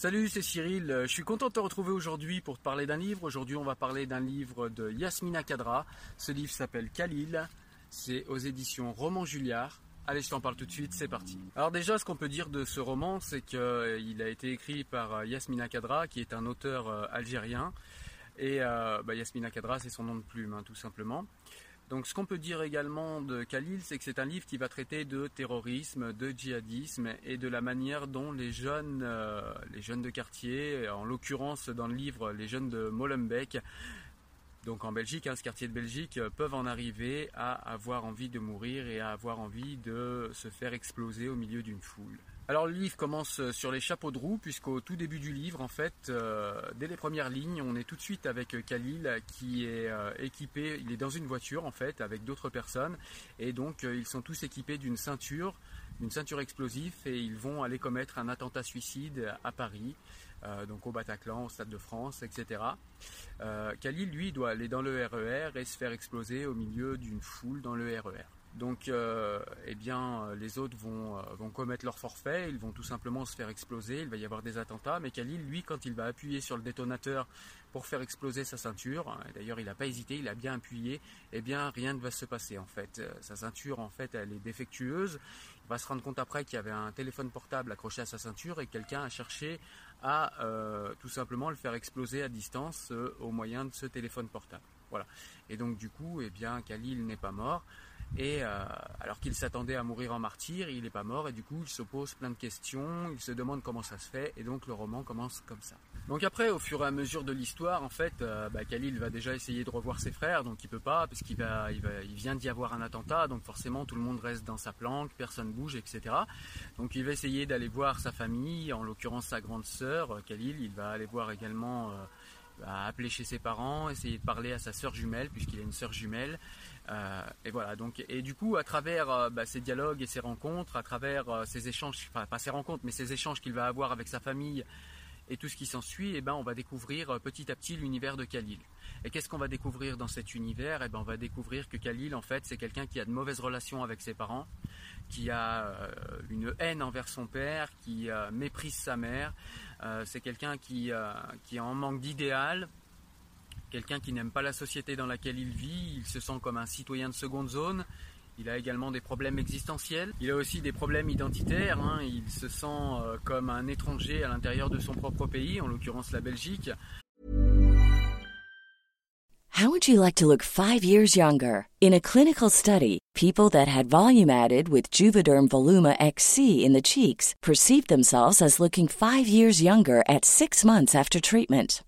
Salut, c'est Cyril. Euh, Je suis content de te retrouver aujourd'hui pour te parler d'un livre. Aujourd'hui, on va parler d'un livre de Yasmina Kadra. Ce livre s'appelle Khalil. C'est aux éditions Roman Julliard. Allez, je t'en parle tout de suite, c'est parti. Alors déjà, ce qu'on peut dire de ce roman, c'est qu'il a été écrit par euh, Yasmina Kadra, qui est un auteur euh, algérien. Et euh, bah, Yasmina Kadra, c'est son nom de plume, hein, tout simplement. Donc ce qu'on peut dire également de Khalil, c'est que c'est un livre qui va traiter de terrorisme, de djihadisme et de la manière dont les jeunes, euh, de quartier, en l'occurrence dans le livre les jeunes de Molenbeek, donc en Belgique, hein, ce quartier de Belgique, euh, peuvent en arriver à avoir envie de mourir et à avoir envie de se faire exploser au milieu d'une foule. Alors le livre commence euh, sur les chapeaux de roue puisqu'au tout début du livre, en fait, euh, dès les premières lignes, on est tout de suite avec euh, Khalil qui est équipé, il est dans une voiture en fait avec d'autres personnes et donc ils sont tous équipés d'une ceinture, d'une ceinture explosive et ils vont aller commettre un attentat suicide à Paris, donc au Bataclan, au Stade de France, etc. Khalil, lui, doit aller dans le RER et se faire exploser au milieu d'une foule dans le RER. Donc, euh, eh bien, les autres vont, euh, vont commettre leur forfait, ils vont tout simplement se faire exploser, il va y avoir des attentats, mais Khalil, lui, quand il va appuyer sur le détonateur pour faire exploser sa ceinture, hein, d'ailleurs, il n'a pas hésité, il a bien appuyé, eh bien, rien ne va se passer, en fait. Euh, Sa ceinture, en fait, elle est défectueuse. Il va se rendre compte après qu'il y avait un téléphone portable accroché à sa ceinture et que quelqu'un a cherché à tout simplement le faire exploser à distance au moyen de ce téléphone portable. Voilà. Et donc, du coup, eh bien, Khalil n'est pas mort. Et euh, alors qu'il s'attendait à mourir en martyr, il n'est pas mort et du coup il se pose plein de questions, il se demande comment ça se fait et donc le roman commence comme ça. Donc après, au fur et à mesure de l'histoire, en fait, euh, bah, Khalil va déjà essayer de revoir ses frères, donc il peut pas parce qu'il va, il va, il vient d'y avoir un attentat, donc forcément tout le monde reste dans sa planque, personne bouge, etc. Donc il va essayer d'aller voir sa famille, en l'occurrence sa grande sœur, euh, Khalil. Il va aller voir également, euh, va appeler chez ses parents, essayer de parler à sa sœur jumelle puisqu'il a une sœur jumelle. Euh, et voilà, donc, et du coup, à travers euh, bah, ces dialogues et ces rencontres, à travers euh, ces échanges, enfin pas ces rencontres, mais ces échanges qu'il va avoir avec sa famille et tout ce qui s'ensuit, eh ben, on va découvrir euh, petit à petit l'univers de Khalil. Et qu'est-ce qu'on va découvrir dans cet univers? Eh ben, On va découvrir que Khalil, en fait, c'est quelqu'un qui a de mauvaises relations avec ses parents, qui a euh, une haine envers son père, qui euh, méprise sa mère. C'est quelqu'un qui, qui est en manque d'idéal, quelqu'un qui n'aime pas la société dans laquelle il vit, il se sent comme un citoyen de seconde zone. Il a également des problèmes existentiels. Il a aussi des problèmes identitaires. hein. Il se sent euh, comme un étranger à l'intérieur de son propre pays, en l'occurrence la Belgique. How would you like to look five years younger? In a clinical study, people that had volume added with Juvederm Voluma XC in the cheeks perceived themselves as looking five years younger at six months after treatment.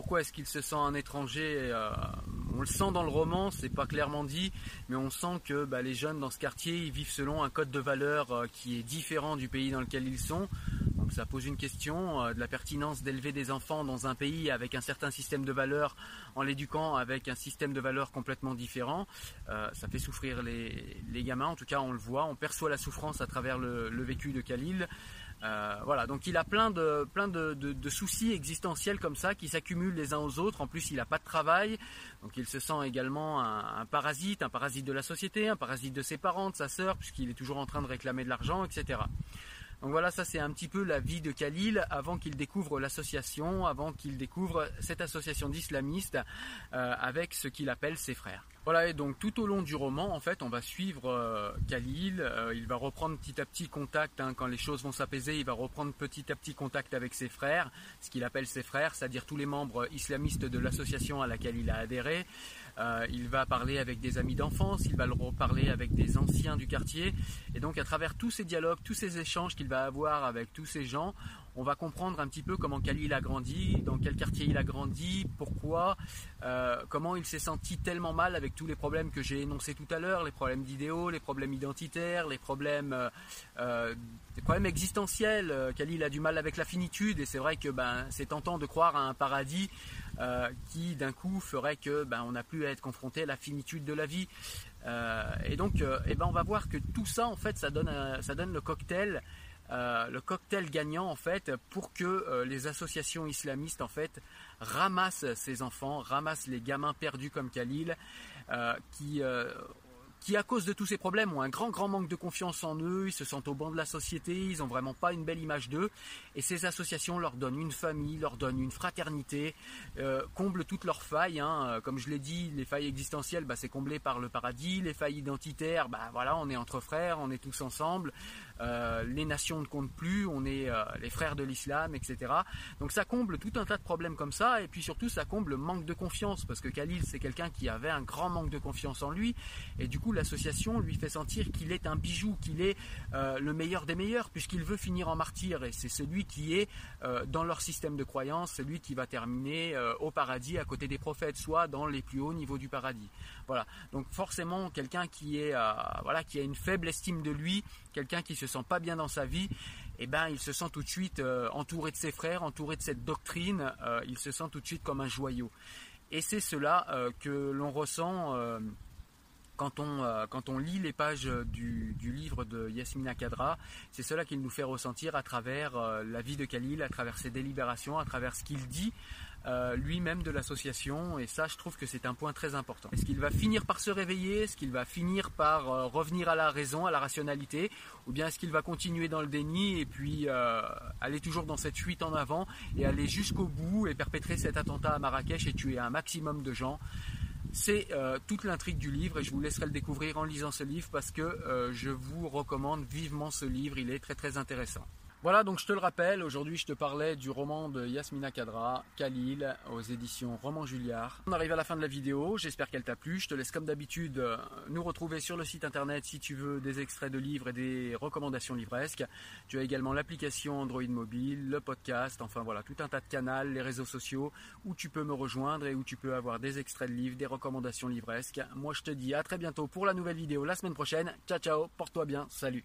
Pourquoi est-ce qu'il se sent un étranger euh, On le sent dans le roman, c'est pas clairement dit, mais on sent que bah, les jeunes dans ce quartier, ils vivent selon un code de valeur euh, qui est différent du pays dans lequel ils sont. Donc ça pose une question euh, de la pertinence d'élever des enfants dans un pays avec un certain système de valeurs en l'éduquant avec un système de valeurs complètement différent. Ça fait souffrir les, les, gamins, en tout cas on le voit, on perçoit la souffrance à travers le, le vécu de Khalil. Euh, voilà, donc il a plein de plein de, de, de soucis existentiels comme ça qui s'accumulent les uns aux autres. En plus, il n'a pas de travail, donc il se sent également un, un, parasite, un parasite de la société, un parasite de ses parents, de sa sœur, puisqu'il est toujours en train de réclamer de l'argent, etc. Donc voilà, ça c'est un petit peu la vie de Khalil avant qu'il découvre l'association, avant qu'il découvre cette association d'islamistes euh, avec ce qu'il appelle ses frères. Voilà, et donc tout au long du roman, en fait, on va suivre euh, Khalil. Euh, il va reprendre petit à petit contact hein, quand les choses vont s'apaiser. Il va reprendre petit à petit contact avec ses frères, ce qu'il appelle ses frères, c'est-à-dire tous les membres islamistes de l'association à laquelle il a adhéré. Euh, il va parler avec des amis d'enfance, il va le reparler avec des anciens du quartier. Et donc à travers tous ces dialogues, tous ces échanges qu'il va avoir avec tous ces gens, on va comprendre un petit peu comment Khalil a grandi, dans quel quartier il a grandi, pourquoi, euh, comment il s'est senti tellement mal avec tous les problèmes que j'ai énoncés tout à l'heure, les problèmes d'idéaux, les problèmes identitaires, les problèmes, euh, euh, problèmes existentiels. Khalil a du mal avec la finitude et c'est vrai que ben, c'est tentant de croire à un paradis euh, qui d'un coup ferait que ben, on n'a plus à être confronté à la finitude de la vie. Euh, et donc, euh, eh ben, on va voir que tout ça, en fait, ça donne, ça donne le cocktail. Le cocktail gagnant en fait pour que les associations islamistes en fait ramassent ces enfants, ramassent les gamins perdus comme Khalil, qui qui à cause de tous ces problèmes ont un grand grand manque de confiance en eux, ils se sentent au banc de la société, ils n'ont vraiment pas une belle image d'eux, et ces associations leur donnent une famille, leur donnent une fraternité, euh, comblent toutes leurs failles, hein. comme je l'ai dit, les failles existentielles, bah, c'est comblé par le paradis, les failles identitaires, bah, voilà, on est entre frères, on est tous ensemble, euh, les nations ne comptent plus, on est euh, les frères de l'islam, etc. Donc ça comble tout un tas de problèmes comme ça, et puis surtout ça comble le manque de confiance, parce que Khalil c'est quelqu'un qui avait un grand manque de confiance en lui, et du coup l'association lui fait sentir qu'il est un bijou, qu'il est euh, le meilleur des meilleurs, puisqu'il veut finir en martyr, et c'est celui qui est dans leur système de croyance, celui qui va terminer au paradis à côté des prophètes, soit dans les plus hauts niveaux du paradis. Voilà. Donc forcément quelqu'un qui est voilà qui a une faible estime de lui, quelqu'un qui se sent pas bien dans sa vie, eh ben, il se sent tout de suite entouré de ses frères, entouré de cette doctrine, il se sent tout de suite comme un joyau. Et c'est cela que l'on ressent quand on, euh, quand on lit les pages du, du livre de Yasmina Kadra, c'est cela qu'il nous fait ressentir à travers euh, la vie de Khalil, à travers ses délibérations, à travers ce qu'il dit euh, lui-même de l'association. Et ça, je trouve que c'est un point très important. Est-ce qu'il va finir par se réveiller? Est-ce qu'il va finir par euh, revenir à la raison, à la rationalité? Ou bien est-ce qu'il va continuer dans le déni et puis euh, aller toujours dans cette fuite en avant et aller jusqu'au bout et perpétrer cet attentat à Marrakech et tuer un maximum de gens? C'est euh, toute l'intrigue du livre et je vous laisserai le découvrir en lisant ce livre parce que euh, je vous recommande vivement ce livre, il est très très intéressant. Voilà, donc je te le rappelle, aujourd'hui je te parlais du roman de Yasmina Kadra, Khalil, aux éditions Roman Julliard. On arrive à la fin de la vidéo, j'espère qu'elle t'a plu. Je te laisse comme d'habitude euh, nous retrouver sur le site internet si tu veux des extraits de livres et des recommandations livresques. Tu as également l'application Android mobile, le podcast, enfin voilà, tout un tas de canaux, les réseaux sociaux où tu peux me rejoindre et où tu peux avoir des extraits de livres, des recommandations livresques. Moi je te dis à très bientôt pour la nouvelle vidéo la semaine prochaine. Ciao ciao, porte-toi bien, salut.